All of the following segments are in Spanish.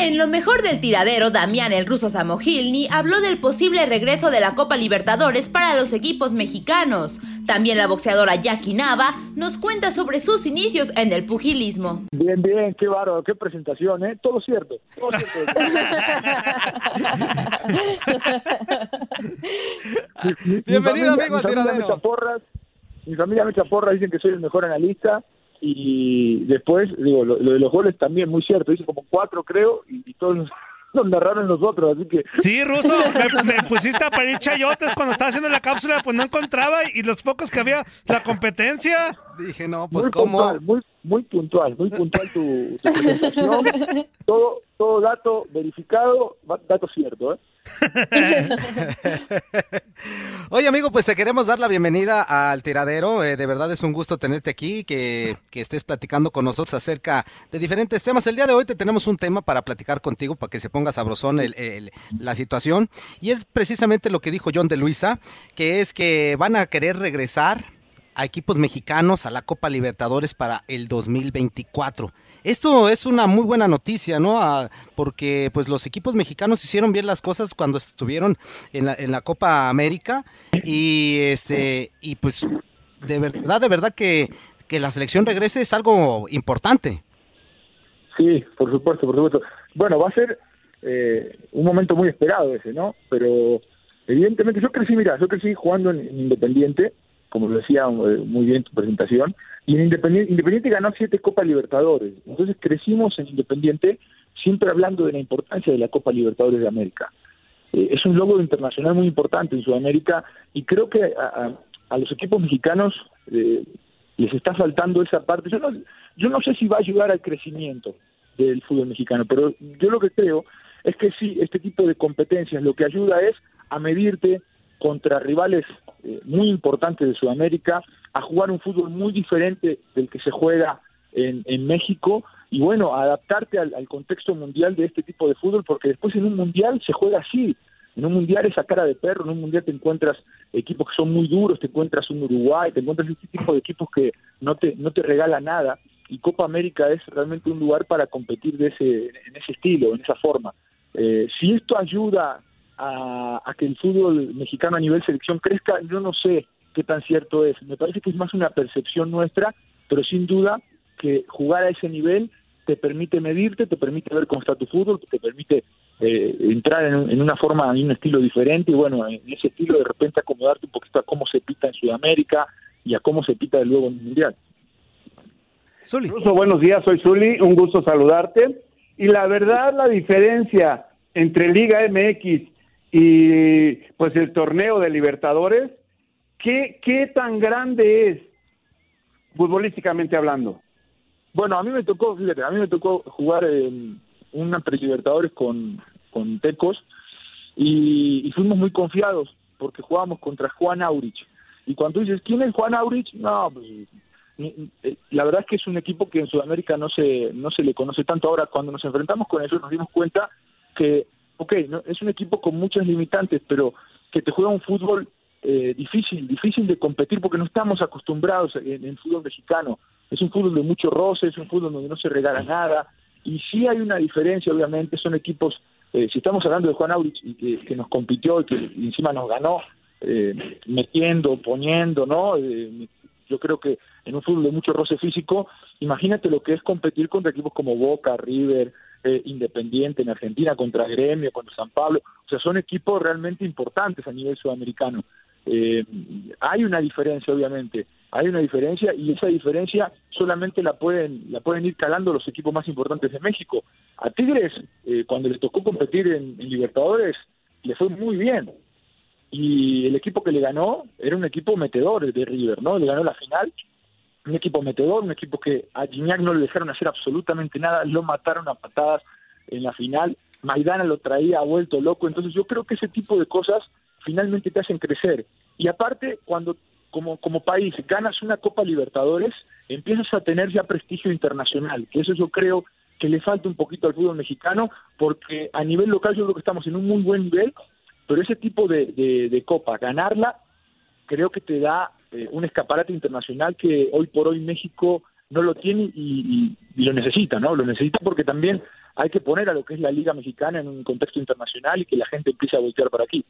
En lo mejor del tiradero, Damián el ruso Samogilny habló del posible regreso de la Copa Libertadores para los equipos mexicanos. También la boxeadora Jackie Nava nos cuenta sobre sus inicios en el pugilismo. Bien, bien, qué bárbaro, qué presentación, ¿eh? Todo cierto, todo cierto. Mi- mi- Bienvenido, mi amigo, al mi familia tiradero. porras, mi familia me echa porras, dicen que soy el mejor analista y después, digo, lo, lo de los goles también, muy cierto, hice como cuatro creo y, y todos nos, nos narraron nosotros, así que... Sí, Ruso, me, me pusiste a parir chayotes cuando estaba haciendo la cápsula, pues no encontraba y los pocos que había, la competencia. Dije, no, pues muy cómo. puntual, muy, muy puntual, muy puntual tu, tu presentación. todo, todo dato verificado, dato cierto, ¿eh? Oye, amigo, pues te queremos dar la bienvenida al tiradero. Eh, de verdad es un gusto tenerte aquí, que, que estés platicando con nosotros acerca de diferentes temas. El día de hoy te tenemos un tema para platicar contigo, para que se ponga sabrosón el- el- la situación. Y es precisamente lo que dijo John de Luisa, que es que van a querer regresar a equipos mexicanos a la Copa Libertadores para el 2024. Esto es una muy buena noticia, ¿no? Ah, porque pues los equipos mexicanos hicieron bien las cosas cuando estuvieron en la, en la Copa América y este y pues de verdad, de verdad que, que la selección regrese es algo importante. Sí, por supuesto, por supuesto. Bueno, va a ser eh, un momento muy esperado ese, ¿no? Pero evidentemente yo crecí, mira, yo crecí jugando en Independiente, como lo decía eh, muy bien tu presentación, y en Independiente, ganó siete Copas Libertadores. Entonces crecimos en Independiente siempre hablando de la importancia de la Copa Libertadores de América. Eh, es un logro internacional muy importante en Sudamérica y creo que a los equipos mexicanos eh, les está faltando esa parte. Yo no, yo no sé si va a ayudar al crecimiento del fútbol mexicano, pero yo lo que creo es que sí, este tipo de competencias lo que ayuda es a medirte contra rivales eh, muy importantes de Sudamérica, a jugar un fútbol muy diferente del que se juega en, en México y bueno, adaptarte al, al contexto mundial de este tipo de fútbol, porque después en un mundial se juega así. En un mundial esa cara de perro, en un mundial te encuentras equipos que son muy duros, te encuentras un Uruguay, te encuentras este tipo de equipos que no te, no te regala nada. Y Copa América es realmente un lugar para competir de ese, en ese estilo, en esa forma. Eh, si esto ayuda a, a que el fútbol mexicano a nivel selección crezca, yo no sé qué tan cierto es. Me parece que es más una percepción nuestra, pero sin duda que jugar a ese nivel te permite medirte, te permite ver cómo está tu fútbol, te permite eh, entrar en, un- en una forma, en un estilo diferente y bueno, en ese estilo de repente acomodarte un poquito a cómo se pita en Sudamérica y a cómo se pita luego en el Mundial. Ruso, buenos días, soy Zuli, un gusto saludarte. Y la verdad, la diferencia entre Liga MX y pues el torneo de Libertadores, ¿qué, qué tan grande es futbolísticamente hablando? Bueno, a mí me tocó, fíjate, a mí me tocó jugar en una prelibertadores con, con Tecos y, fuimos muy confiados porque jugábamos contra Juan Aurich. Y cuando dices, ¿quién es Juan Aurich? No, pues, eh, la verdad es que es un equipo que en Sudamérica no se, no se le conoce tanto. Ahora, cuando nos enfrentamos con ellos, nos dimos cuenta que, ok, no, es un equipo con muchas limitantes, pero que te juega un fútbol eh, difícil, difícil de competir porque no estamos acostumbrados en el fútbol mexicano. Es un fútbol de mucho roce, es un fútbol donde no se regala nada. Y sí hay una diferencia, obviamente, son equipos eh, si estamos hablando de Juan Aurich y que, nos compitió y que encima nos ganó eh, metiendo, poniendo, ¿no? Eh, yo creo que en un fútbol de mucho roce físico, imagínate lo que es competir contra equipos como Boca, River, Independiente en Argentina, contra Gremio, contra San Pablo, o sea, son equipos realmente importantes a nivel sudamericano. hay una diferencia, obviamente, hay una diferencia y esa diferencia solamente la pueden la pueden ir calando los equipos más importantes de México. A Tigres, eh, cuando le tocó competir en, Libertadores, le fue muy bien. Y el equipo que le ganó era un equipo metedor de River, ¿no? Le ganó la final, un equipo metedor, un equipo que a Gignac no le dejaron hacer absolutamente nada, lo mataron a patadas en la final. Maidana lo traía vuelto loco, entonces yo creo que ese tipo de cosas finalmente te hacen crecer. Y aparte, cuando como, como país ganas una Copa Libertadores, empiezas a tener ya prestigio internacional, que eso yo creo que le falta un poquito al fútbol mexicano, porque a nivel local yo creo que estamos en un muy buen nivel, pero ese tipo de, de, Copa, ganarla, creo que te da eh, un escaparate internacional que hoy por hoy México no lo tiene y, lo necesita, ¿no? Lo necesita porque también hay que poner a lo que es la Liga Mexicana en un contexto internacional y que la gente empiece a voltear para aquí.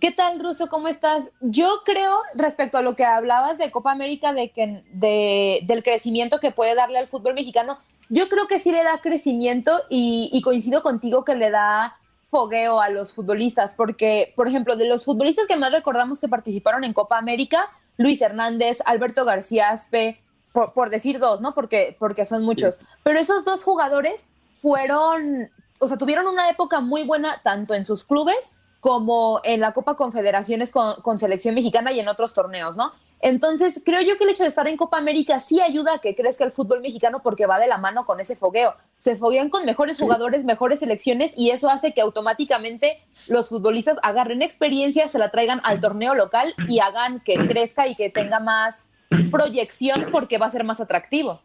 ¿Qué tal, Ruso? ¿Cómo estás? Yo creo, respecto a lo que hablabas de Copa América, de que, de, del crecimiento que puede darle al fútbol mexicano, yo creo que sí le da crecimiento y, coincido contigo que le da fogueo a los futbolistas, porque, por ejemplo, de los futbolistas que más recordamos que participaron en Copa América, Luis Hernández, Alberto García Aspe, por, decir dos, ¿no? Porque, porque son muchos. Pero esos dos jugadores fueron, o sea, tuvieron una época muy buena tanto en sus clubes como en la Copa Confederaciones con, selección mexicana y en otros torneos, ¿no? Entonces, creo yo que el hecho de estar en Copa América sí ayuda a que crezca el fútbol mexicano porque va de la mano con ese fogueo. Se foguean con mejores jugadores, mejores selecciones y eso hace que automáticamente los futbolistas agarren experiencia, se la traigan al torneo local y hagan que crezca y que tenga más proyección porque va a ser más atractivo.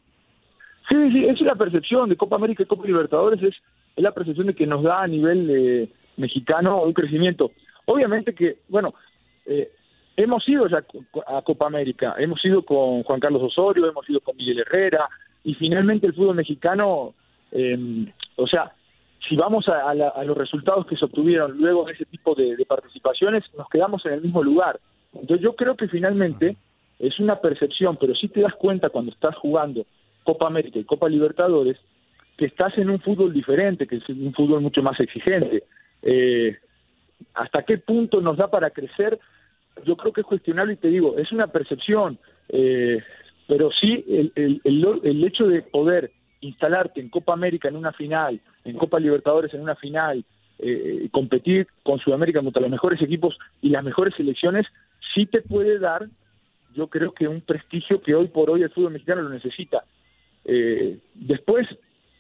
Sí, sí, esa es la percepción de Copa América y Copa Libertadores, es, es la percepción de que nos da a nivel de mexicano un crecimiento. Obviamente que, bueno, eh, hemos ido ya a Copa América, hemos ido con Juan Carlos Osorio, hemos ido con Miguel Herrera, y finalmente el fútbol mexicano, em, o sea, si vamos a, los resultados que se obtuvieron luego de ese tipo de, participaciones, nos quedamos en el mismo lugar. Entonces yo creo que finalmente es una percepción, pero si te das cuenta cuando estás jugando Copa América y Copa Libertadores, que estás en un fútbol diferente, que es un fútbol mucho más exigente. Eh, ¿Hasta qué punto nos da para crecer? Yo creo que es cuestionable y te digo, es una percepción, eh, pero sí el, el, el, hecho de poder instalarte en Copa América en una final, en Copa Libertadores en una final, eh, competir con Sudamérica contra los mejores equipos y las mejores selecciones, sí te puede dar, yo creo que un prestigio que hoy por hoy el fútbol mexicano lo necesita. Eh, después,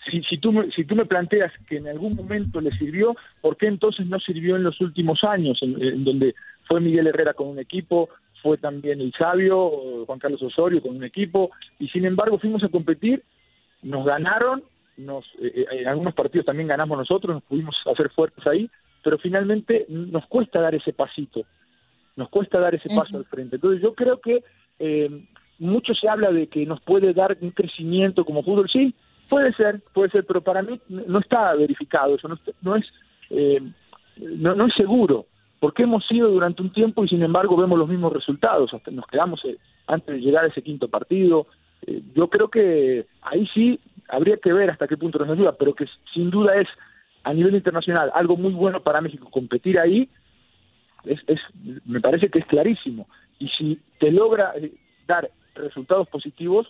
si, si, tú, si tú me planteas que en algún momento le sirvió, ¿por qué entonces no sirvió en los últimos años, en, donde fue Miguel Herrera con un equipo, fue también el Sabio, Juan Carlos Osorio con un equipo, y sin embargo fuimos a competir, nos ganaron, nos, eh, eh, en algunos partidos también ganamos nosotros, nos pudimos hacer fuertes ahí, pero finalmente nos cuesta dar ese pasito, nos cuesta dar ese paso al frente. Entonces yo creo que eh, mucho se habla de que nos puede dar un crecimiento como fútbol, sí, Puede ser, puede ser, pero para mí no está verificado, eso no, es eh, no, es seguro, porque hemos ido durante un tiempo y sin embargo vemos los mismos resultados, hasta nos quedamos eh, antes de llegar a ese quinto partido. Eh, yo creo que ahí sí habría que ver hasta qué punto nos ayuda, pero que sin duda es a nivel internacional algo muy bueno para México competir ahí, es, es me parece que es clarísimo. Y si te logra dar resultados positivos,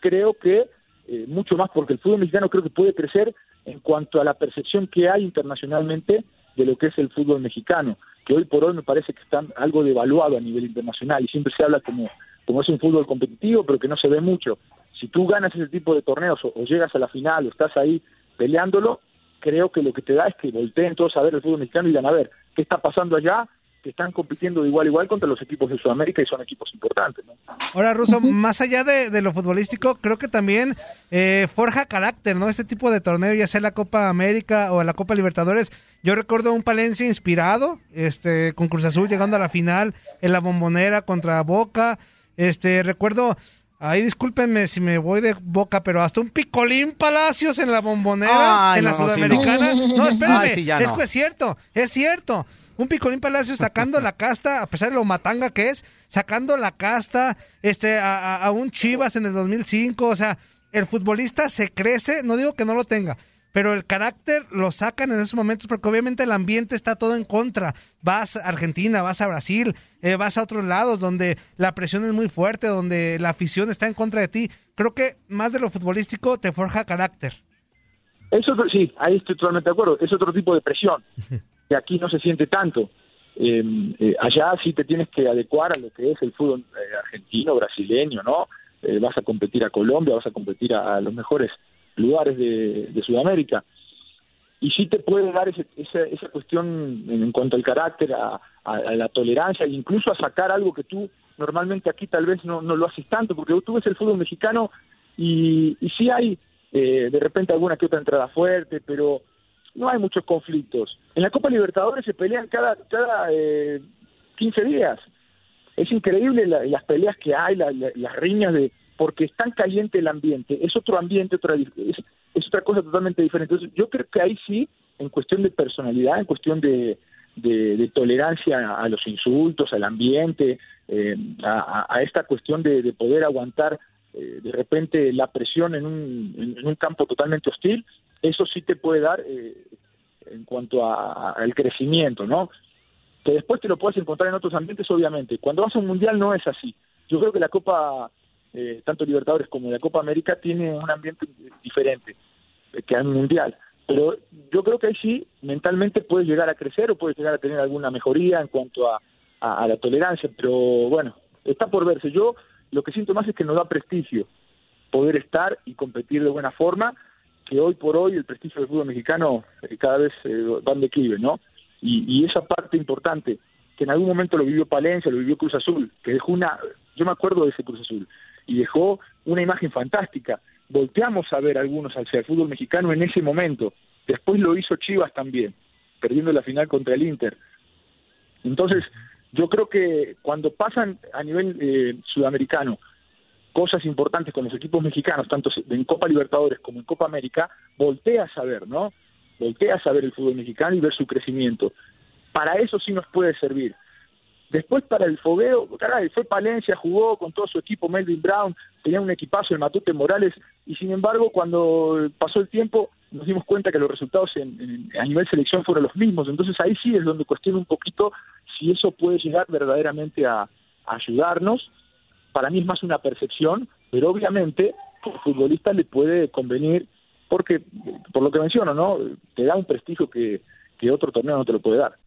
creo que eh, mucho más porque el fútbol mexicano creo que puede crecer en cuanto a la percepción que hay internacionalmente de lo que es el fútbol mexicano, que hoy por hoy me parece que está algo devaluado a nivel internacional y siempre se habla como, como es un fútbol competitivo, pero que no se ve mucho. Si tú ganas ese tipo de torneos o, llegas a la final o estás ahí peleándolo, creo que lo que te da es que volteen todos a ver el fútbol mexicano y digan, a ver, ¿qué está pasando allá? Que están compitiendo de igual a igual contra los equipos de Sudamérica y son equipos importantes. ¿no? Ahora, Russo, más allá de, lo futbolístico, creo que también eh, forja carácter, ¿no? Este tipo de torneo, ya sea la Copa América o la Copa Libertadores. Yo recuerdo un Palencia inspirado, este, con Cruz Azul llegando a la final en la bombonera contra Boca. Este, recuerdo Ahí discúlpenme si me voy de boca, pero hasta un picolín Palacios en la bombonera, en la Sudamericana. no. espérame, es que es cierto, es cierto un Picolín Palacio sacando la casta, a pesar de lo matanga que es, sacando la casta este, a, un Chivas en el 2005. O sea, el futbolista se crece, no digo que no lo tenga, pero el carácter lo sacan en esos momentos porque obviamente el ambiente está todo en contra. Vas a Argentina, vas a Brasil, eh, vas a otros lados donde la presión es muy fuerte, donde la afición está en contra de ti. Creo que más de lo futbolístico te forja carácter. Eso sí, ahí estoy totalmente de acuerdo. Es otro tipo de presión. que aquí no se siente tanto. Eh, eh, allá sí te tienes que adecuar a lo que es el fútbol eh, argentino, brasileño, ¿no? vas a competir a Colombia, vas a competir a, los mejores lugares de, Sudamérica. Y sí te puede dar esa, cuestión en, cuanto al carácter, a, la tolerancia, e incluso a sacar algo que tú normalmente aquí tal vez no, lo haces tanto, porque tú ves el fútbol mexicano y, y sí hay de repente alguna que otra entrada fuerte, pero no hay muchos conflictos. En la Copa Libertadores se pelean cada, cada eh, 15 días. Es increíble las peleas que hay, las riñas de porque es tan caliente el ambiente, es otro ambiente, otra, es, es otra cosa totalmente diferente. Entonces, yo creo que ahí sí, en cuestión de personalidad, en cuestión de, de, tolerancia a, los insultos, al ambiente, eh, a, esta cuestión de, poder aguantar eh, de repente la presión en un, en un campo totalmente hostil, eso sí te puede dar eh, en cuanto al crecimiento, ¿no? Que después te lo puedes encontrar en otros ambientes, obviamente. Cuando vas a un mundial no es así. Yo creo que la Copa, eh, tanto Libertadores como la Copa América, tiene un ambiente diferente que al mundial. Pero yo creo que ahí sí, mentalmente puedes llegar a crecer o puedes llegar a tener alguna mejoría en cuanto a, a la tolerancia. Pero bueno, está por verse. Yo lo que siento más es que nos da prestigio poder estar y competir de buena forma que hoy por hoy el prestigio del fútbol mexicano eh, cada vez eh, va en declive, ¿no? Y, esa parte importante, que en algún momento lo vivió Palencia, lo vivió Cruz Azul, que dejó una, yo me acuerdo de ese Cruz Azul, y dejó una imagen fantástica. Volteamos a ver algunos hacia el fútbol mexicano en ese momento. Después lo hizo Chivas también, perdiendo la final contra el Inter. Entonces, yo creo que cuando pasan a nivel eh, sudamericano cosas importantes con los equipos mexicanos, tanto en Copa Libertadores como en Copa América, voltea a ver, ¿no? Voltea a saber el fútbol mexicano y ver su crecimiento. Para eso sí nos puede servir. Después para el fogueo, caray, fue Palencia, jugó con todo su equipo, Melvin Brown, tenía un equipazo, el Matute Morales, y sin embargo cuando pasó el tiempo nos dimos cuenta que los resultados en, a nivel selección fueron los mismos, entonces ahí sí es donde cuestiono un poquito si eso puede llegar verdaderamente a ayudarnos para mí es más una percepción, pero obviamente al futbolista le puede convenir porque, por lo que menciono, ¿no? Te da un prestigio que, que otro torneo no te lo puede dar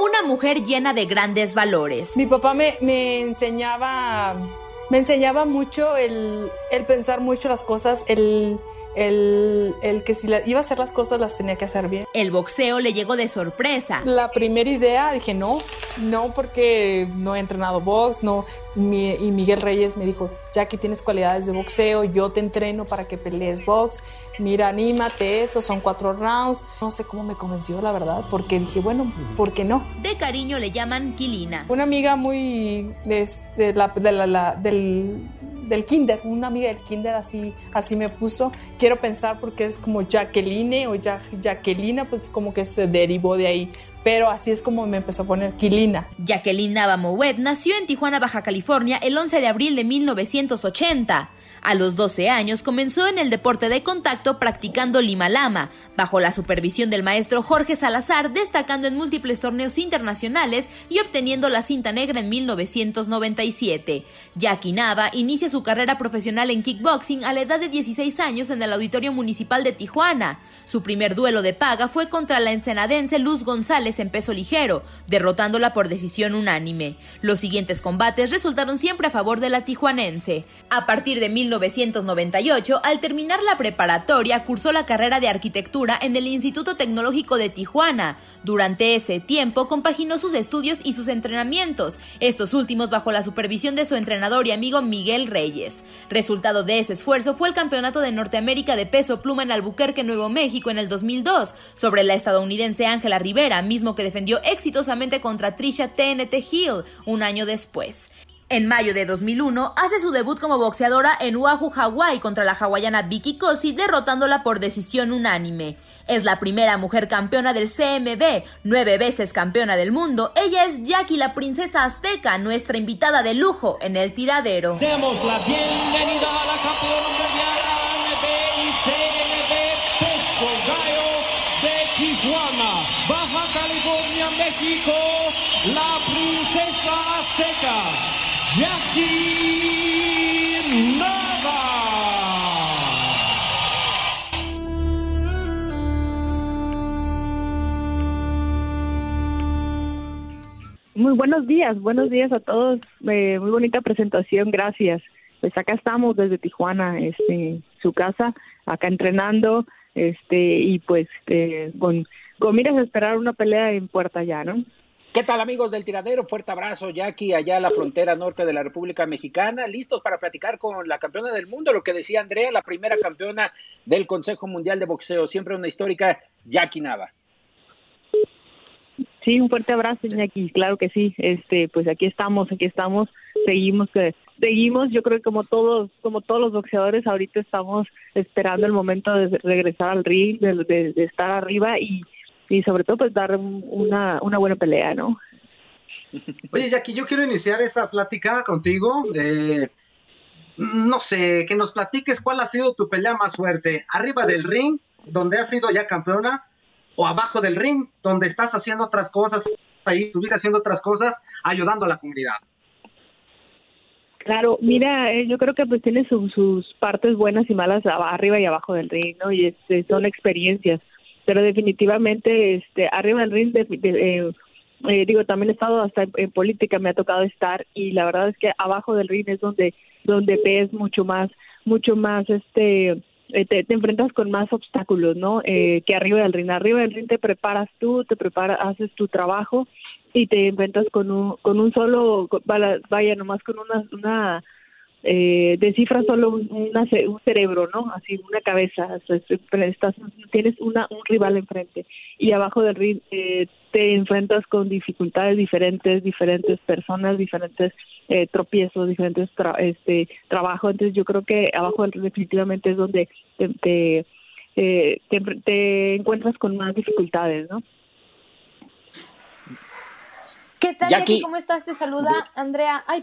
Una mujer llena de grandes valores. Mi papá me, me enseñaba, me enseñaba mucho el, el pensar mucho las cosas, el el, el, que si iba a hacer las cosas las tenía que hacer bien. El boxeo le llegó de sorpresa. La primera idea dije no, no porque no he entrenado box, no. y Miguel Reyes me dijo, ya que tienes cualidades de boxeo, yo te entreno para que pelees box. Mira, anímate, estos son cuatro rounds. No sé cómo me convenció, la verdad, porque dije, bueno, ¿por qué no? De cariño le llaman Kilina. Una amiga muy de, la, de la, del del kinder, una amiga del kinder así, así me puso. Quiero pensar porque es como Jacqueline o ja Jacquelina, pues como que se derivó de ahí. Pero así es como me empezó a poner Quilina. Jacqueline Navamouet nació en Tijuana, Baja California, el 11 de abril de 1980. A los 12 años comenzó en el deporte de contacto practicando lima lama, bajo la supervisión del maestro Jorge Salazar, destacando en múltiples torneos internacionales y obteniendo la cinta negra en 1997. Jackie Nava inicia su carrera profesional en kickboxing a la edad de 16 años en el Auditorio Municipal de Tijuana. Su primer duelo de paga fue contra la ensenadense Luz González en peso ligero, derrotándola por decisión unánime. Los siguientes combates resultaron siempre a favor de la tijuanense. A partir de 1998, al terminar la preparatoria, cursó la carrera de arquitectura en el Instituto Tecnológico de Tijuana. Durante ese tiempo compaginó sus estudios y sus entrenamientos, estos últimos bajo la supervisión de su entrenador y amigo Miguel Reyes. Resultado de ese esfuerzo fue el Campeonato de Norteamérica de Peso Pluma en Albuquerque, Nuevo México en el 2002, sobre la estadounidense Ángela Rivera, mismo que defendió exitosamente contra Trisha TNT Hill un año después. En mayo de 2001 hace su debut como boxeadora en Oahu, Hawái contra la hawaiana Vicky Cosi, derrotándola por decisión unánime. Es la primera mujer campeona del CMB, nueve veces campeona del mundo. Ella es Jackie, la princesa azteca, nuestra invitada de lujo en el tiradero. Demos la bienvenida a la campeona mundial y CMB Peso Gallo de Tijuana, Baja California, México, la princesa azteca. Jackie Nava. Muy buenos días, buenos días a todos. Eh, muy bonita presentación, gracias. Pues acá estamos desde Tijuana, este, su casa, acá entrenando, este, y pues eh, con, con miras a esperar una pelea en puerta ya, ¿no? ¿Qué tal amigos del tiradero? Fuerte abrazo, Jackie, allá a la frontera norte de la República Mexicana, listos para platicar con la campeona del mundo, lo que decía Andrea, la primera campeona del Consejo Mundial de Boxeo, siempre una histórica, Jackie Nava. Sí, un fuerte abrazo, Jackie, claro que sí, este, pues aquí estamos, aquí estamos, seguimos, seguimos, yo creo que como todos, como todos los boxeadores, ahorita estamos esperando el momento de regresar al ring, de estar arriba y y sobre todo pues dar una, una buena pelea, ¿no? Oye, Jackie, yo quiero iniciar esta plática contigo. Eh, no sé, que nos platiques cuál ha sido tu pelea más fuerte, arriba del ring, donde has sido ya campeona, o abajo del ring, donde estás haciendo otras cosas, ahí estuviste haciendo otras cosas, ayudando a la comunidad. Claro, mira, eh, yo creo que pues tiene sus partes buenas y malas arriba y abajo del ring, ¿no? Y este, son experiencias pero definitivamente este arriba del ring eh, eh, digo también he estado hasta en, política me ha tocado estar y la verdad es que abajo del ring es donde donde ves mucho más mucho más este eh, te, enfrentas con más obstáculos, ¿no? que arriba del ring. Arriba del ring te preparas tú, te preparas, haces tu trabajo y te enfrentas con un, con un solo, vaya, nomás con una, una eh, descifra solo un, un, cerebro, ¿no? Así, una cabeza. Estás, tienes una, un rival enfrente y abajo del ring eh, te enfrentas con dificultades diferentes, diferentes personas, diferentes eh, tropiezos, diferentes este trabajo. Entonces, yo creo que abajo del ring definitivamente es donde te, te, eh, te, encuentras con más dificultades, ¿no? ¿Qué tal, Jackie? ¿Cómo estás? Te saluda Andrea. Ay,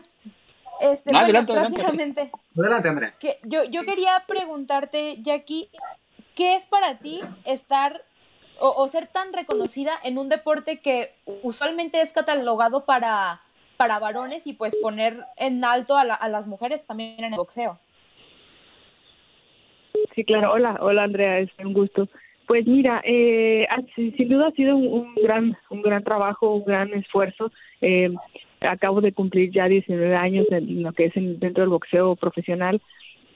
este, adelante, adelante, adelante. Andrea. Que yo, yo quería preguntarte, Jackie, ¿qué es para ti estar o, ser tan reconocida en un deporte que usualmente es catalogado para, para varones y pues poner en alto a, a las mujeres también en el boxeo? Sí, claro. Hola, hola Andrea, es un gusto. Pues mira, eh, sin duda ha sido un, gran, un gran trabajo, un gran esfuerzo. Eh, acabo de cumplir ya 19 años en lo que es dentro del boxeo profesional.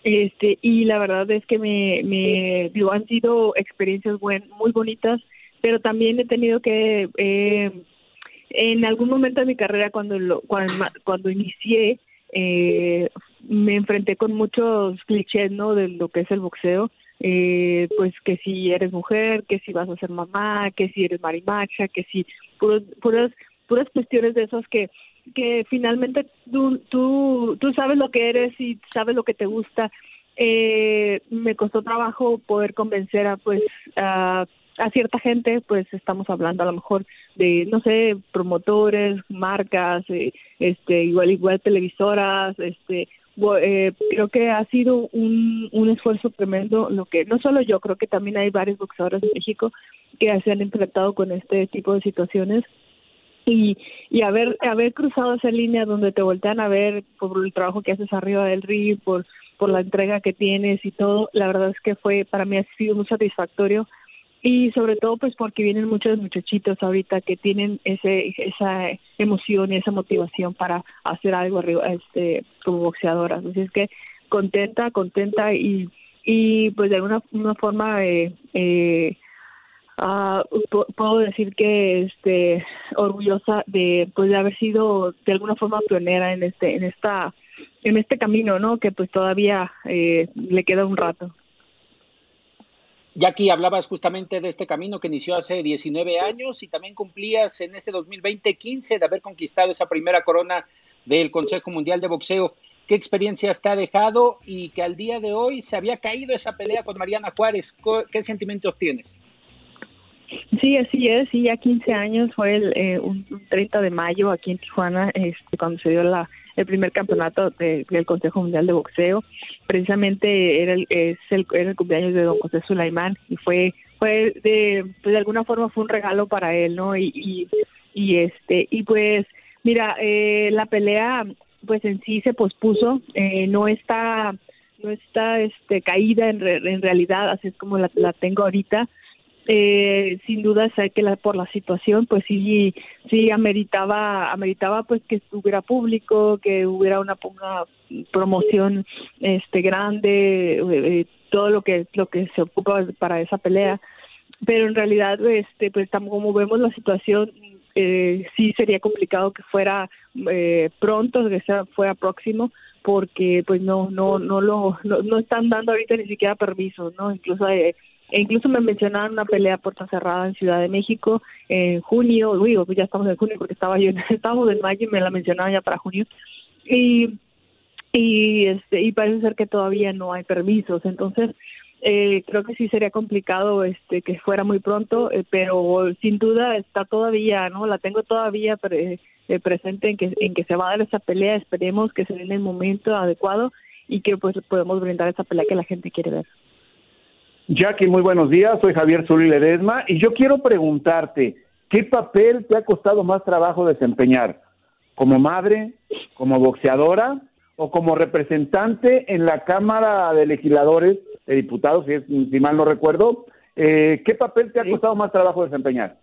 Este y la verdad es que me, me digo, han sido experiencias buen, muy bonitas pero también he tenido que eh, en algún momento de mi carrera cuando lo, cuando, cuando inicié eh, me enfrenté con muchos clichés no de lo que es el boxeo eh, pues que si eres mujer que si vas a ser mamá que si eres marimacha que si puras puras puras cuestiones de esos que que finalmente tú, tú, sabes lo que eres y sabes lo que te gusta. Eh, me costó trabajo poder convencer a pues a, a cierta gente, pues estamos hablando a lo mejor de no sé promotores, marcas, eh, este igual igual televisoras, este eh, creo que ha sido un, un esfuerzo tremendo lo que no solo yo creo que también hay varios boxeadores de México que se han enfrentado con este tipo de situaciones y, y haber haber cruzado esa línea donde te voltean a ver por el trabajo que haces arriba del ring por por la entrega que tienes y todo la verdad es que fue para mí ha sido muy satisfactorio. Y sobre todo pues porque vienen muchos muchachitos ahorita que tienen ese esa emoción y esa motivación para hacer algo arriba este como boxeadoras así es que contenta contenta y y pues de alguna una forma eh, eh, ah, puedo decir que este orgullosa de pues de haber sido de alguna forma pionera en este en esta en este camino no que pues todavía eh, le queda un rato Jackie, hablabas justamente de este camino que inició hace 19 años y también cumplías en este 2020 15 de haber conquistado esa primera corona del Consejo Mundial de Boxeo. ¿Qué experiencias te ha dejado y que al día de hoy se había caído esa pelea con Mariana Juárez? ¿Qué sentimientos tienes? Sí, así es, sí, ya 15 años, fue el, eh, un, 30 de mayo aquí en Tijuana, este, cuando se dio la, el primer campeonato del Consejo Mundial de Boxeo. Precisamente era el, es el, cumpleaños de don José Sulaimán y fue, fue de, pues de alguna forma fue un regalo para él, ¿no? Y, y, y este, y pues, mira, eh, la pelea, pues en sí se pospuso, eh, no está, no está, este, caída en, en realidad, así es como la, la tengo ahorita eh, sin duda sé que la, por la situación pues sí sí ameritaba ameritaba pues que estuviera público que hubiera una, promoción este grande eh, todo lo que lo que se ocupa para esa pelea. Pero en realidad este pues como vemos la situación eh, sí sería complicado que fuera eh, pronto que sea fuera próximo porque pues no no no lo no, no están dando ahorita ni siquiera permiso no incluso eh, e incluso me mencionaron una pelea puerta cerrada en Ciudad de México en junio, digo, ya estamos en junio porque estaba yo, estábamos en mayo y me la mencionaban ya para junio. Y y este y parece ser que todavía no hay permisos, entonces eh, creo que sí sería complicado este que fuera muy pronto, eh, pero sin duda está todavía, ¿no? La tengo todavía eh, presente en que en que se va a dar esa pelea, esperemos que se dé en el momento adecuado y que pues podemos brindar esa pelea que la gente quiere ver. Jackie, muy buenos días. Soy Javier Zuli Ledesma y yo quiero preguntarte, ¿qué papel te ha costado más trabajo desempeñar? ¿Como madre, como boxeadora o como representante en la Cámara de Legisladores, de Diputados, si, es, si mal no recuerdo? Eh, ¿Qué papel te ha costado más trabajo desempeñar?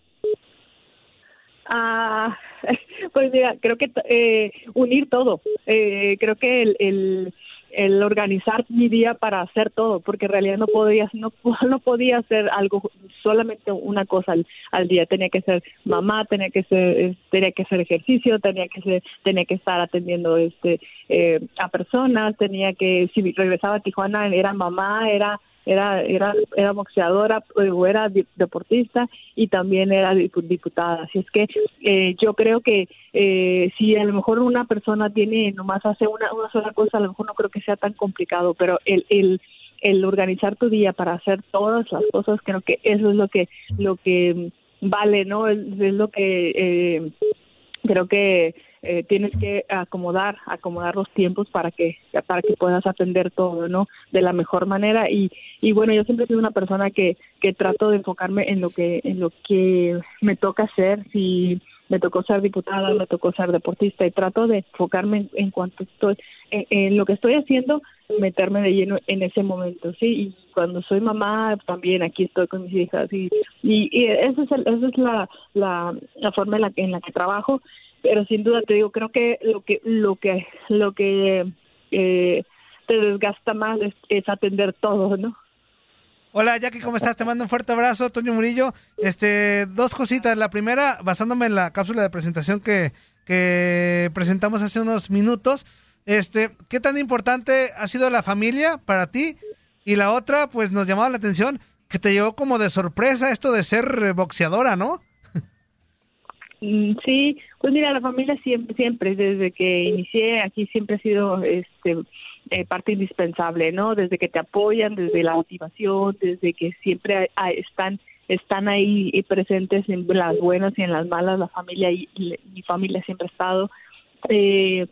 Ah, pues mira, creo que eh, unir todo. Eh, creo que el el organizar mi día para hacer todo, porque en realidad no podía, no, no podía hacer algo, solamente una cosa al, día, tenía que ser mamá, tenía que ser, tenía que hacer ejercicio, tenía que ser, tenía que estar atendiendo este eh, a personas, tenía que, si regresaba a Tijuana era mamá, era era, era, era boxeadora era deportista y también era diputada. Así es que eh, yo creo que eh, si a lo mejor una persona tiene, nomás hace una, una sola cosa, a lo mejor no creo que sea tan complicado, pero el, el, el organizar tu día para hacer todas las cosas, creo que eso es lo que, lo que vale, ¿no? Es, es lo que eh, creo que eh, tienes que acomodar acomodar los tiempos para que para que puedas atender todo no de la mejor manera. Y y bueno yo siempre soy una persona que que trato de enfocarme en lo que en lo que me toca hacer. Si me tocó ser diputada me tocó ser deportista y trato de enfocarme en, cuanto estoy en, lo que estoy haciendo meterme de lleno en ese momento sí y cuando soy mamá también aquí estoy con mis hijas y y, esa es esa es la, la la forma en la que en la que trabajo pero sin duda te digo creo que lo que lo que lo que eh, te desgasta más es, atender todo no Hola Jackie, ¿cómo estás? Te mando un fuerte abrazo, Toño Murillo. Este, dos cositas. La primera, basándome en la cápsula de presentación que, que presentamos hace unos minutos, este, ¿qué tan importante ha sido la familia para ti? Y la otra, pues nos llamaba la atención que te llegó como de sorpresa esto de ser boxeadora, ¿no? Mm, sí, pues mira, la familia siempre, siempre, desde que inicié aquí siempre ha sido este eh, parte indispensable, ¿no? Desde que te apoyan, desde la motivación, desde que siempre están están ahí presentes en las buenas y en las malas, la familia y, mi familia siempre ha estado. Eh,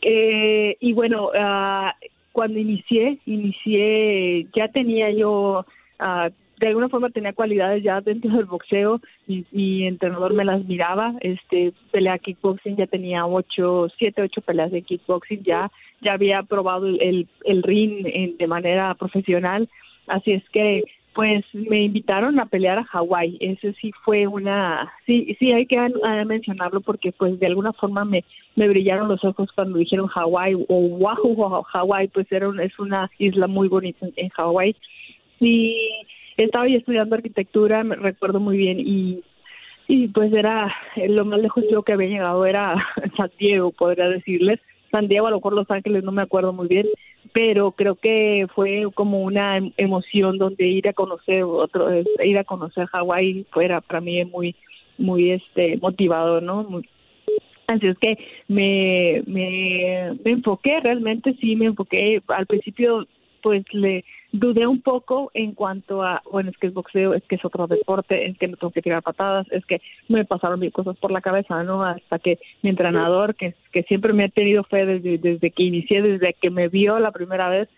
Eh, y bueno, ah, cuando inicié, inicié, ya tenía yo, ah, de alguna forma tenía cualidades ya dentro del boxeo y mi entrenador me las miraba, este, pelea kickboxing, ya tenía ocho, siete, ocho peleas de kickboxing, ya, ya había probado el, el ring en- de manera profesional, así es que pues me invitaron a pelear a Hawái. Eso sí fue una, sí, sí hay que mencionarlo porque pues de alguna forma me, me brillaron los ojos cuando dijeron Hawái o Oahu Hawái, pues era un- es una isla muy bonita en- en Hawái. Y estaba yo estudiando arquitectura, me recuerdo muy bien y y pues era eh, lo más lejos yo que había llegado era San Diego, podría decirles. San Diego, a lo mejor Los Ángeles, no me acuerdo muy bien, pero creo que fue como una em- emoción donde ir a conocer otro, ir a conocer Hawái fuera para mí muy, muy este motivador, ¿no? Muy- Así es que me, me, me enfoqué, realmente sí me enfoqué. Al principio, pues le dudé un poco en cuanto a, bueno, es que es boxeo, es que es otro deporte, es que no tengo que tirar patadas, es que me pasaron mil cosas por la cabeza, ¿no? Hasta que mi entrenador, que, que siempre me ha tenido fe desde, desde que inicié, desde que me vio la primera vez,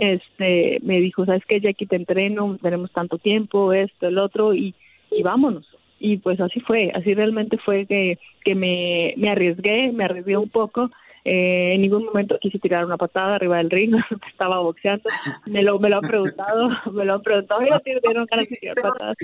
este, me dijo, ¿sabes qué? Jackie, te entreno, tenemos tanto tiempo, esto, el otro, y, y vámonos. Y pues así fue, así realmente fue que, que me, me arriesgué, me arriesgué un poco. Eh, en ningún momento quise tirar una patada arriba del ring, estaba boxeando. Me lo, me lo han preguntado, me lo han preguntado. Oye, ¿te dieron ganas de tirar patadas?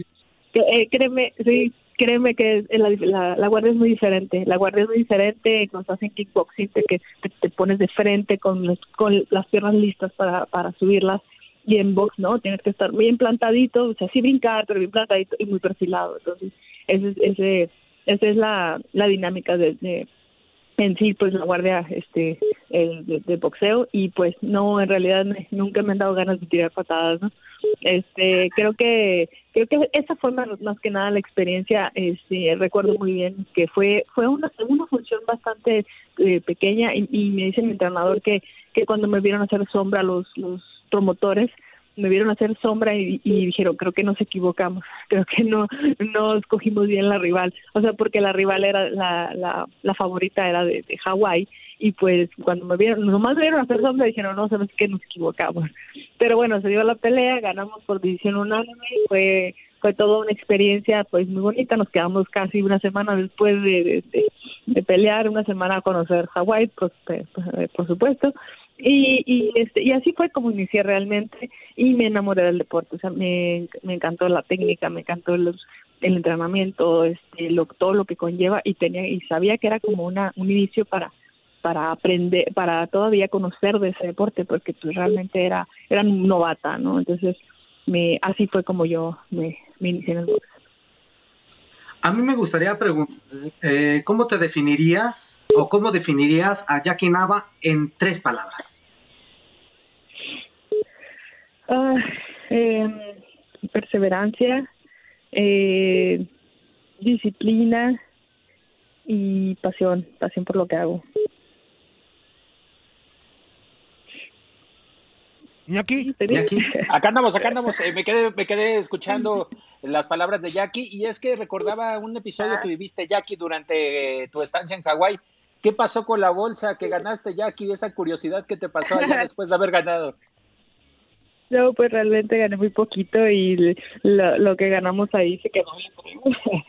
Eh, créeme, sí, créeme que la, la, la guardia es muy diferente. La guardia es muy diferente cuando estás en kickboxing, te, que te, pones de frente con, los- con las piernas listas para, para subirlas. Y en box, ¿no? Tienes que estar bien plantadito, o sea, sí brincar, pero bien plantadito y muy perfilado. Entonces, ese, ese, esa es la, la dinámica de- en sí, pues la guardia este el, de, boxeo y pues no, en realidad me- nunca me han dado ganas de tirar patadas, ¿no? Este, creo que creo que esa fue más, más que nada la experiencia. Este, recuerdo muy bien que fue fue una una función bastante eh, pequeña y, y me dice mi entrenador que que cuando me vieron hacer sombra los los promotores me vieron hacer sombra y, y dijeron creo que nos equivocamos creo que no no escogimos bien la rival o sea porque la rival era la la, la favorita era de, de Hawái y pues cuando me vieron nomás me vieron hacer sombra dijeron no sabes que nos equivocamos pero bueno se dio la pelea ganamos por decisión unánime y fue fue toda una experiencia pues muy bonita. Nos quedamos casi una semana después de, de, de- de pelear una semana a conocer Hawái pues, pues, eh, por supuesto y, y, este, y así fue como inicié realmente y me enamoré del deporte, o sea, me, me encantó la técnica, me encantó los, el entrenamiento, este, lo, todo lo que conlleva y tenía y sabía que era como una, un inicio para para aprender, para todavía conocer de ese deporte, porque pues realmente era, era novata, ¿no? Entonces, me, así fue como yo me, me inicié en el box. A mí me gustaría preguntar, eh, ¿cómo te definirías o cómo definirías a Jackie Nava en tres palabras? Ah, em, perseverancia, eh, disciplina y pasión, pasión por lo que hago. ¿Y aquí? Acá andamos, acá andamos. Eh, me, quedé, me quedé escuchando las palabras de Jackie y es que recordaba un episodio que viviste, Jackie, durante eh, tu estancia en Hawái. ¿Qué pasó con la bolsa que ganaste, Jackie? Esa curiosidad que te pasó allá después de haber ganado. No, pues realmente gané muy poquito y lo, lo que ganamos ahí se quedó en el premio.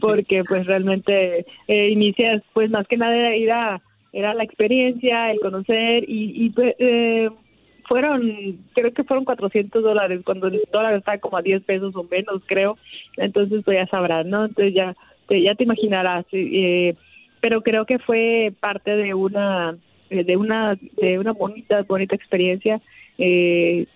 porque pues realmente eh, inicias pues más que nada era, era la experiencia, el conocer y, y pues, eh, fueron, creo que fueron 400 dólares cuando el dólar está como a 10 pesos o menos, creo. Entonces, pues ya sabrás, ¿no? Entonces ya te, ya te imaginarás. eh, pero creo que fue parte de una eh, de una de una bonita bonita experiencia. Eh,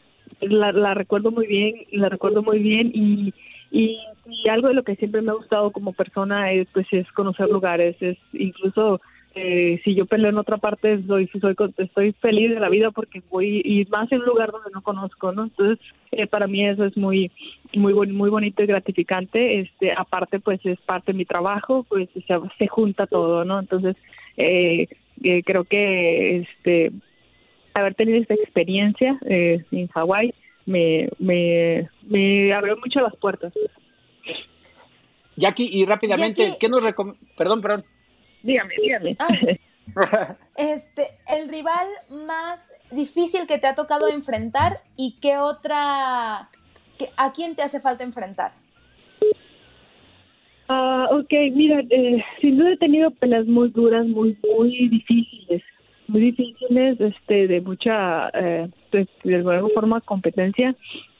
la, la recuerdo muy bien, la recuerdo muy bien y, y, y algo de lo que siempre me ha gustado como persona es pues es conocer lugares, es incluso eh, si yo peleo en otra parte soy, soy con- estoy feliz de la vida porque voy y más en un lugar donde no conozco, ¿no? Entonces eh, para mí eso es muy muy muy bonito y gratificante. Este aparte pues es parte de mi trabajo, pues se, se junta todo, ¿no? Entonces eh, eh, creo que este haber tenido esta experiencia eh, en Hawái me, me, me abrió mucho las puertas. Jackie, y rápidamente, Jackie. ¿qué nos recomiendas? Perdón, perdón. Dígame, dígame. Ah, Este, el rival más difícil que te ha tocado enfrentar y qué otra, a quién te hace falta enfrentar. Ah, ok, mira, eh, sin duda he tenido peleas muy duras, muy, muy difíciles, muy difíciles, este, de mucha, eh, pues, de alguna forma competencia,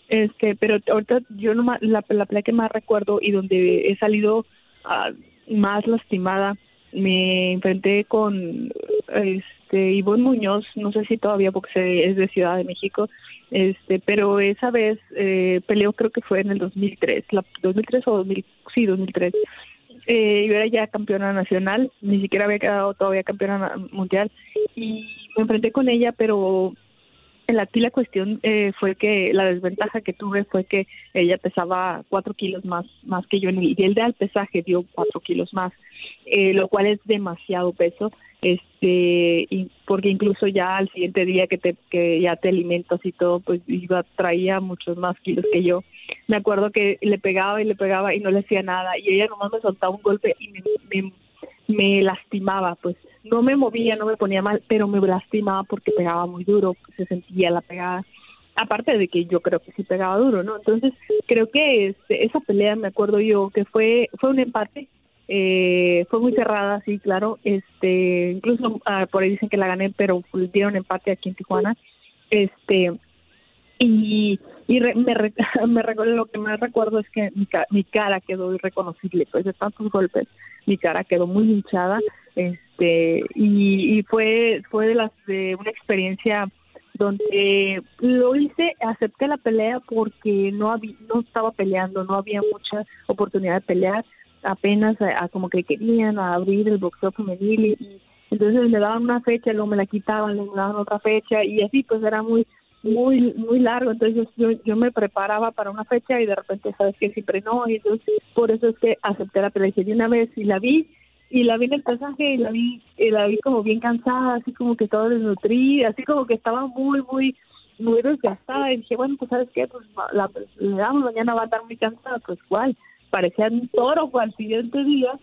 este, pero ahorita yo no la, la pelea que más recuerdo y donde he salido ah, más lastimada, me enfrenté con este Ivonne Muñoz, no sé si todavía porque es de Ciudad de México, este, pero esa vez eh, peleó creo que fue en el 2003, la 2003 o 2000, sí, 2003. Eh, yo era ya campeona nacional, ni siquiera había quedado todavía campeona mundial y me enfrenté con ella, pero aquí la cuestión eh, fue que la desventaja que tuve fue que ella pesaba cuatro kilos más más que yo y el de al pesaje dio cuatro kilos más, eh, lo cual es demasiado peso este porque incluso ya al siguiente día que te que ya te alimentas y todo pues iba traía muchos más kilos que yo. Me acuerdo que le pegaba y le pegaba y no le hacía nada y ella nomás me soltaba un golpe y me, me, lastimaba pues. No me movía no me ponía mal pero me lastimaba porque pegaba muy duro se sentía la pegada. Aparte de que yo creo que sí pegaba duro no entonces creo que este, esa pelea me acuerdo yo que fue fue un empate eh, fue muy cerrada, sí, claro. Este, incluso ah, por ahí dicen que la gané, pero dieron empate aquí en Tijuana. Este, y, y me, me recuerdo, lo que más recuerdo es que mi, mi cara quedó irreconocible, pues de tantos golpes, mi cara quedó muy hinchada. Este, y, y fue, fue las, de una experiencia donde lo hice, acepté la pelea porque no había, no estaba peleando, no había mucha oportunidad de pelear, apenas a, como que querían abrir el boxeo femenil y, entonces me daban una fecha, luego me la quitaban, me daban otra fecha y así pues era muy muy muy largo, entonces yo, yo me preparaba para una fecha y de repente sabes que siempre no, y entonces por eso es que acepté la pelea de una vez y la vi y la vi en el pasaje y la vi y la vi como bien cansada, así como que todo desnutrida, así como que estaba muy muy muy desgastada. Y dije, bueno, pues sabes qué, pues la, le damos mañana va a estar muy cansada, pues igual parecía un toro al siguiente día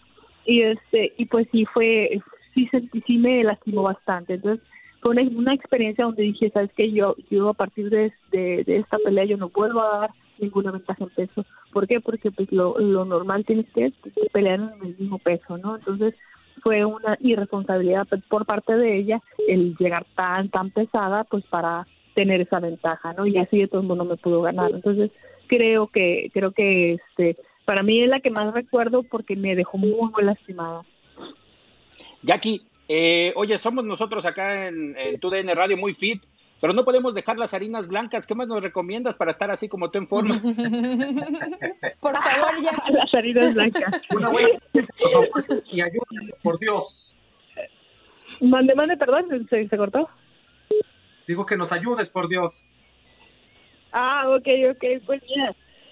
y este y pues sí fue sí sentí sí me lastimó bastante. Entonces fue una, experiencia donde dije sabes que yo yo a partir de, de, esta pelea yo no vuelvo a dar ninguna ventaja en peso. ¿por qué? porque pues lo, lo normal tienes que pelear en el mismo peso no entonces fue una irresponsabilidad por parte de ella el llegar tan tan pesada pues para tener esa ventaja no y así de todo el mundo me pudo ganar. Entonces creo que creo que este para mí es la que más recuerdo porque me dejó muy, muy lastimada. Jackie, eh, oye, somos nosotros acá en, en TUDN Radio muy fit, pero no podemos dejar las harinas blancas. ¿Qué más nos recomiendas para estar así como tú en forma? por favor, Jackie. Las harinas blancas. Una buena, por favor, y ayúdame, por Dios. Mande, mande, perdón, ¿se, se cortó? Digo que nos ayudes, por Dios. Ah, ok, ok, pues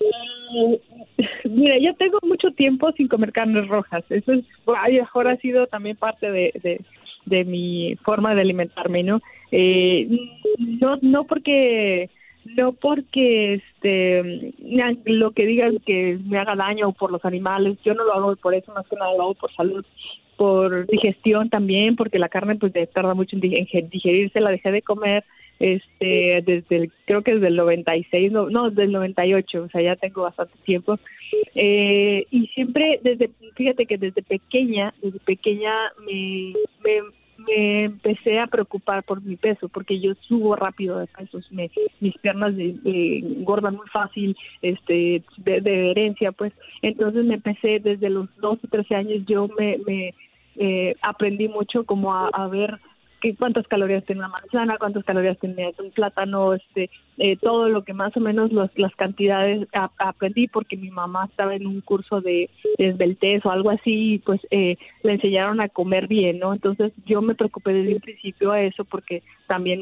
ya. Mira, yo tengo mucho tiempo sin comer carnes rojas. Eso es, mejor ha sido también parte de, de, mi forma de alimentarme, ¿no? Eh, no, no porque no porque este lo que digan que me haga daño por los animales, yo no lo hago por eso, más que nada lo hago por salud, por digestión también, porque la carne pues tarda mucho en digerirse, la dejé de comer este desde el, creo que desde el 96 no no desde el 98 o sea ya tengo bastante tiempo. Eh, y siempre desde fíjate que desde pequeña desde pequeña me, me, empecé a preocupar por mi peso porque yo subo rápido de peso me, mis piernas engordan muy fácil este de, herencia pues. Entonces me empecé desde los 12 13 años yo me, me eh, aprendí mucho como a ver cuántas calorías tiene una manzana, cuántas calorías tiene un plátano, este, eh, todo lo que más o menos las cantidades aprendí porque mi mamá estaba en un curso de, de o algo así y pues eh, le enseñaron a comer bien, ¿no? Entonces yo me preocupé desde un principio a eso porque también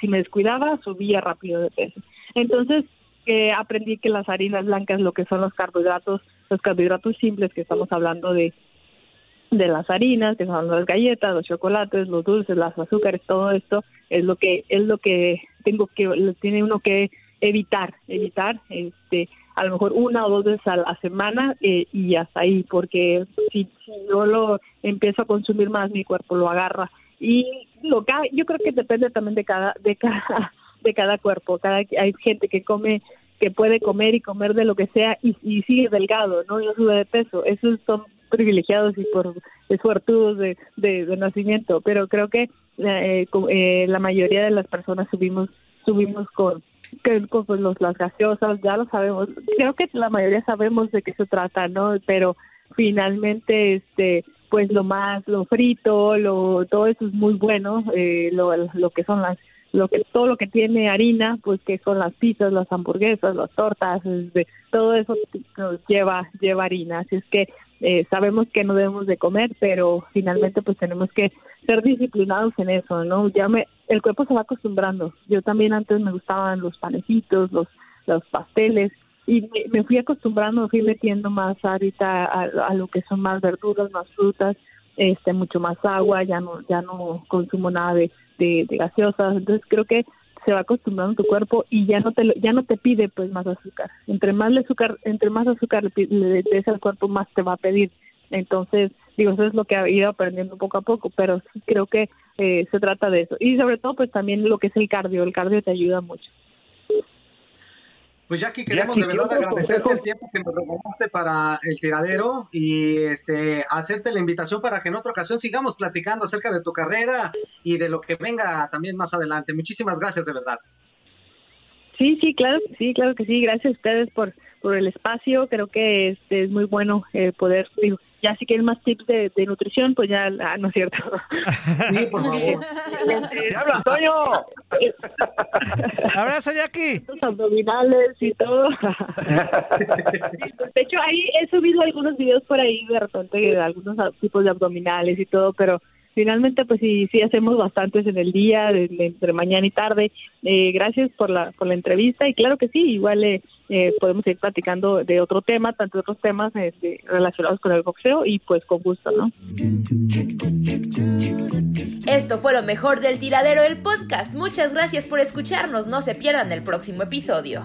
si me descuidaba subía rápido de peso. Entonces eh, aprendí que las harinas blancas, lo que son los carbohidratos, los carbohidratos simples que estamos hablando de de las harinas, que son las galletas, los chocolates, los dulces, las azúcares, todo esto es lo que es lo que tengo que tiene uno que evitar, evitar este a lo mejor una o dos veces a la semana eh, y hasta ahí, porque si, yo lo empiezo a consumir más, mi cuerpo lo agarra. Y lo yo creo que depende también de cada, de cada, de cada cuerpo. Cada, hay gente que come que puede comer y comer de lo que sea y, sigue delgado, ¿no? No sube de peso. Esos son privilegiados y por esfuerzos de, de, nacimiento, pero creo que eh, eh, la mayoría de las personas subimos subimos con, con pues, los, las gaseosas, ya lo sabemos. Creo que la mayoría sabemos de qué se trata, ¿no? Pero finalmente, este pues lo más, lo frito, lo todo eso es muy bueno, eh, lo, lo que son las lo que todo lo que tiene harina, pues que son las pizzas, las hamburguesas, las tortas, de, todo eso lleva lleva harina, así es que eh, sabemos que no debemos de comer, pero finalmente pues tenemos que ser disciplinados en eso, ¿no? Ya me, el cuerpo se va acostumbrando. Yo también antes me gustaban los panecitos, los los pasteles y me, fui acostumbrando, fui metiendo más ahorita a, lo que son más verduras, más frutas, este mucho más agua, ya no ya no consumo nada de de, gaseosas, entonces creo que se va acostumbrando tu cuerpo y ya no te ya no te pide pues más azúcar. Entre más azúcar, entre más azúcar le, des al cuerpo más te va a pedir. Entonces, digo, eso es lo que he ido aprendiendo poco a poco, pero creo que eh, se trata de eso. Y sobre todo, pues también lo que es el cardio, el cardio te ayuda mucho. Pues Jackie, queremos de verdad agradecerte el tiempo que nos regalaste para el tiradero y este hacerte la invitación para que en otra ocasión sigamos platicando acerca de tu carrera y de lo que venga también más adelante. Muchísimas gracias de verdad. Sí, sí, claro que sí, claro que sí. Gracias a ustedes por, por el espacio. Creo que este es muy bueno eh, poder, ya si quieren más tips de, nutrición, pues ya, ah, no es cierto. Sí, por favor. ¡Habla, Antonio! ¡Abrazo, Jackie! Los abdominales y todo. de hecho, ahí he subido algunos videos por ahí de repente de algunos tipos de abdominales y todo, pero finalmente pues sí sí hacemos bastantes en el día entre mañana y tarde. Eh, gracias por la por la entrevista y claro que sí igual eh, eh, podemos ir platicando de otro tema tanto otros temas relacionados con el boxeo y pues con gusto no esto fue lo mejor del tiradero del podcast. Muchas gracias por escucharnos. No se pierdan el próximo episodio